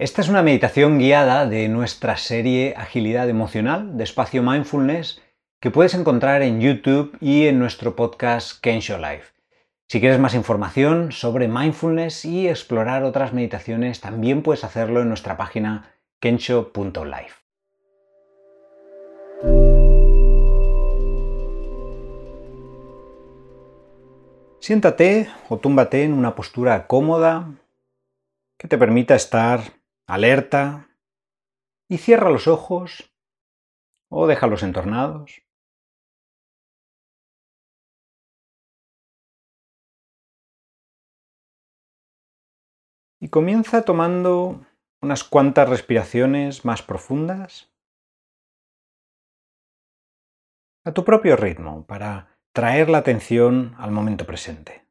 Esta es una meditación guiada de nuestra serie Agilidad Emocional de Espacio Mindfulness que puedes encontrar en YouTube y en nuestro podcast Kensho Life. Si quieres más información sobre mindfulness y explorar otras meditaciones, también puedes hacerlo en nuestra página kensho.life. Siéntate o túmbate en una postura cómoda que te permita estar alerta y cierra los ojos o déjalos entornados. Y comienza tomando unas cuantas respiraciones más profundas a tu propio ritmo para traer la atención al momento presente.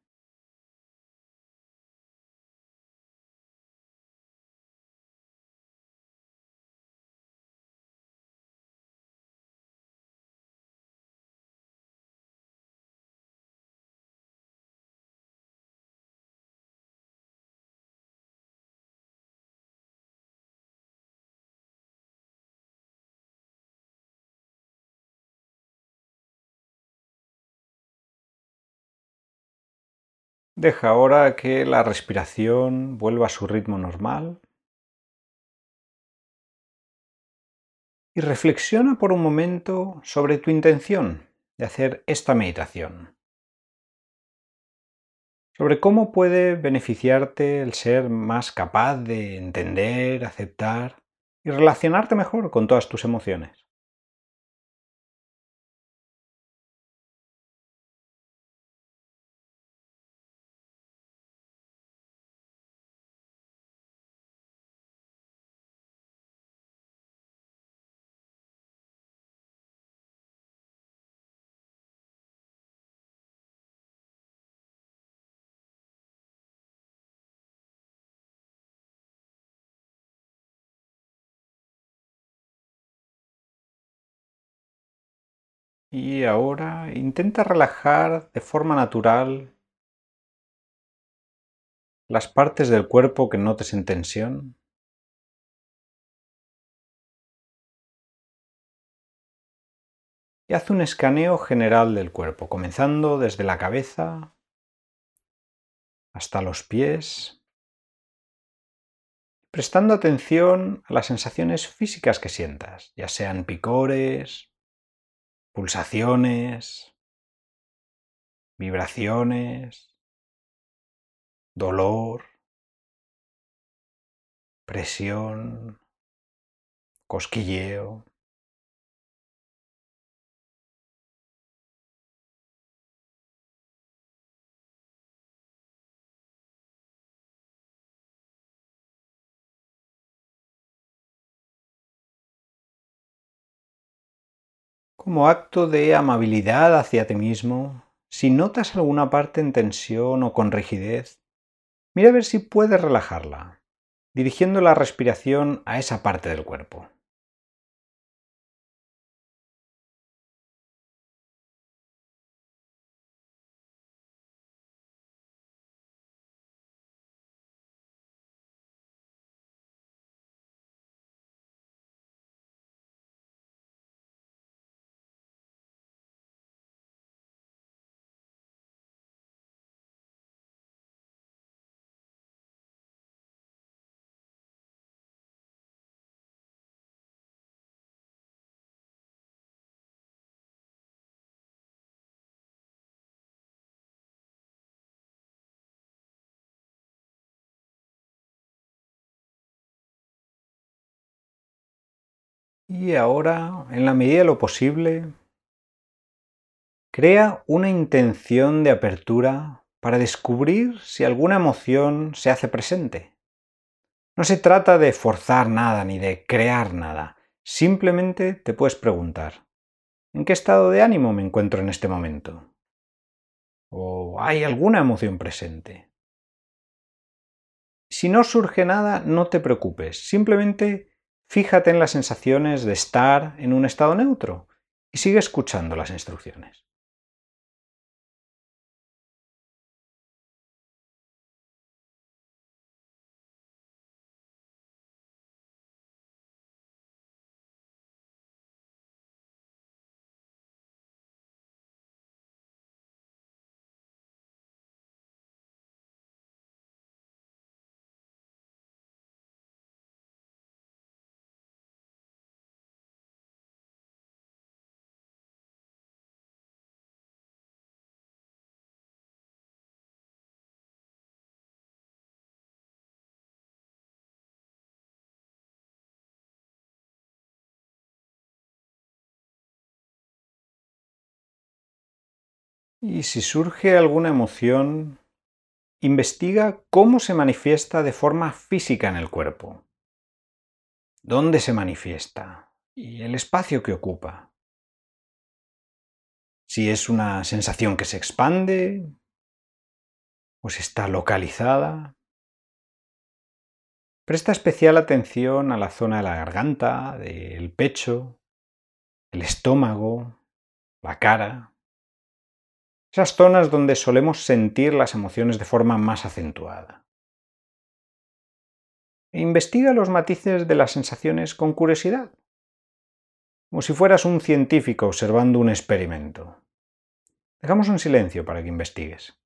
Deja ahora que la respiración vuelva a su ritmo normal. Y reflexiona por un momento sobre tu intención de hacer esta meditación. Sobre cómo puede beneficiarte el ser más capaz de entender, aceptar y relacionarte mejor con todas tus emociones. Y ahora intenta relajar de forma natural las partes del cuerpo que notes en tensión. Y haz un escaneo general del cuerpo, comenzando desde la cabeza hasta los pies, prestando atención a las sensaciones físicas que sientas, ya sean picores, pulsaciones, vibraciones, dolor, presión, cosquilleo. Como acto de amabilidad hacia ti mismo, si notas alguna parte en tensión o con rigidez, mira a ver si puedes relajarla, dirigiendo la respiración a esa parte del cuerpo. Y ahora, en la medida de lo posible, crea una intención de apertura para descubrir si alguna emoción se hace presente. No se trata de forzar nada ni de crear nada. Simplemente te puedes preguntar, ¿en qué estado de ánimo me encuentro en este momento? ¿O hay alguna emoción presente? Si no surge nada, no te preocupes. Simplemente Fíjate en las sensaciones de estar en un estado neutro y sigue escuchando las instrucciones. Y si surge alguna emoción, investiga cómo se manifiesta de forma física en el cuerpo. ¿Dónde se manifiesta? Y el espacio que ocupa. Si es una sensación que se expande o si está localizada. Presta especial atención a la zona de la garganta, del pecho, el estómago, la cara. Esas zonas donde solemos sentir las emociones de forma más acentuada. E investiga los matices de las sensaciones con curiosidad, como si fueras un científico observando un experimento. Dejamos un silencio para que investigues.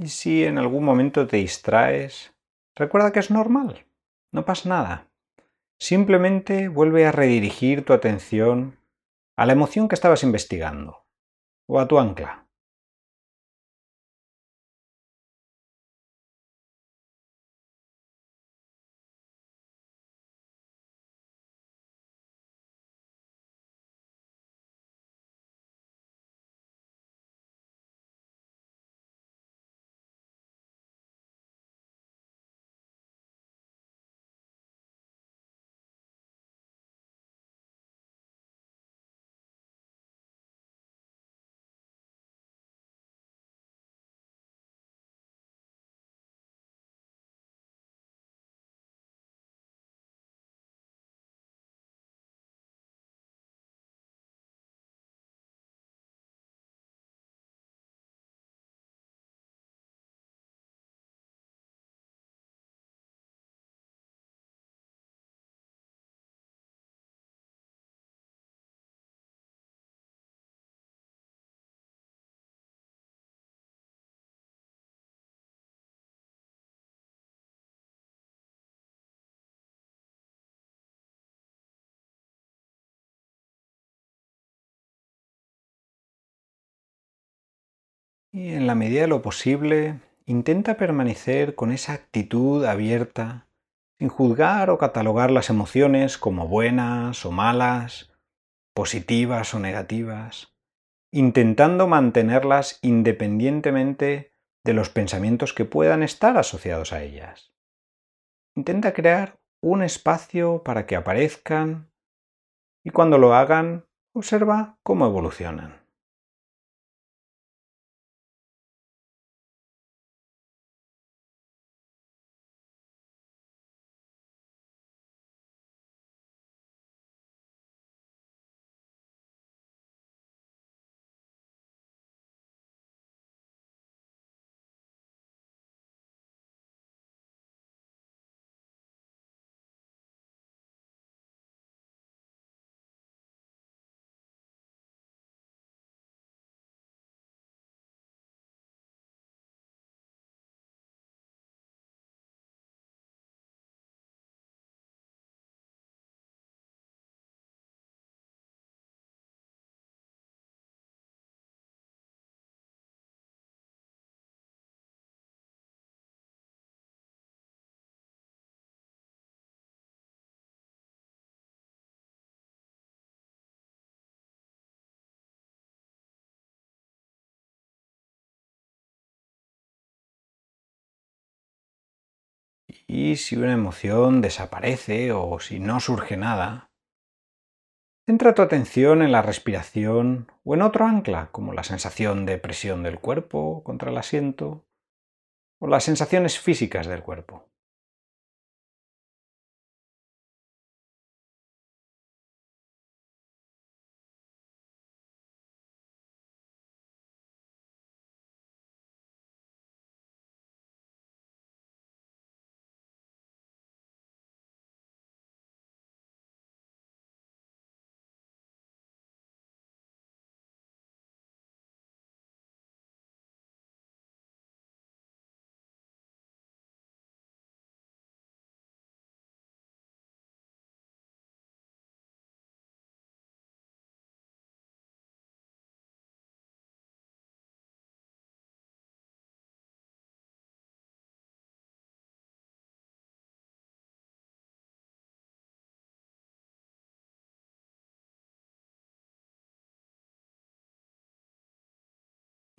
Y si en algún momento te distraes, recuerda que es normal, no pasa nada. Simplemente vuelve a redirigir tu atención a la emoción que estabas investigando o a tu ancla. Y en la medida de lo posible, intenta permanecer con esa actitud abierta, sin juzgar o catalogar las emociones como buenas o malas, positivas o negativas, intentando mantenerlas independientemente de los pensamientos que puedan estar asociados a ellas. Intenta crear un espacio para que aparezcan y cuando lo hagan, observa cómo evolucionan. Y si una emoción desaparece o si no surge nada, centra tu atención en la respiración o en otro ancla, como la sensación de presión del cuerpo contra el asiento o las sensaciones físicas del cuerpo.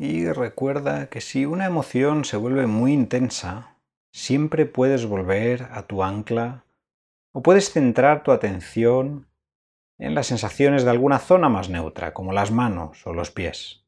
Y recuerda que si una emoción se vuelve muy intensa, siempre puedes volver a tu ancla o puedes centrar tu atención en las sensaciones de alguna zona más neutra, como las manos o los pies.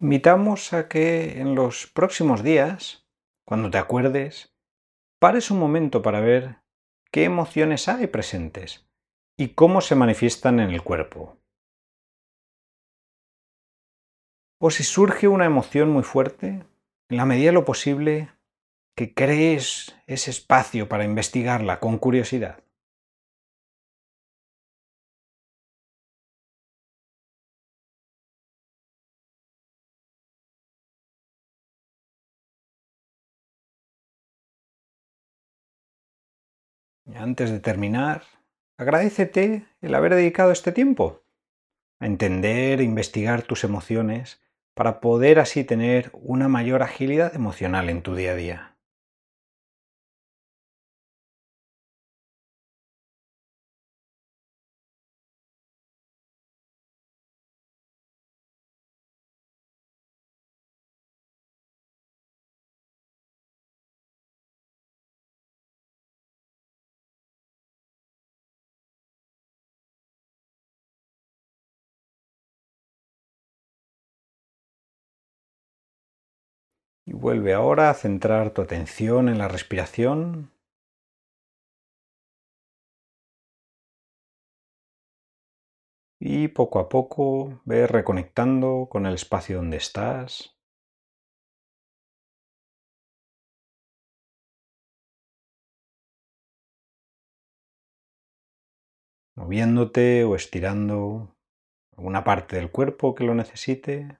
Invitamos a que en los próximos días, cuando te acuerdes, pares un momento para ver qué emociones hay presentes y cómo se manifiestan en el cuerpo. O si surge una emoción muy fuerte, en la medida de lo posible, que crees ese espacio para investigarla con curiosidad. Antes de terminar, agradecete el haber dedicado este tiempo a entender e investigar tus emociones para poder así tener una mayor agilidad emocional en tu día a día. Vuelve ahora a centrar tu atención en la respiración. Y poco a poco ve reconectando con el espacio donde estás. Moviéndote o estirando alguna parte del cuerpo que lo necesite.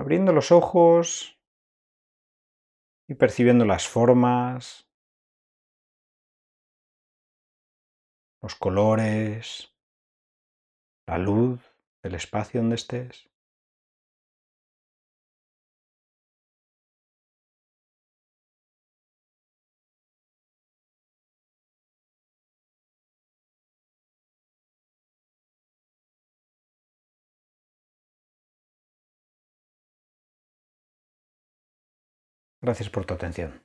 Abriendo los ojos y percibiendo las formas, los colores, la luz del espacio donde estés. Gracias por tu atención.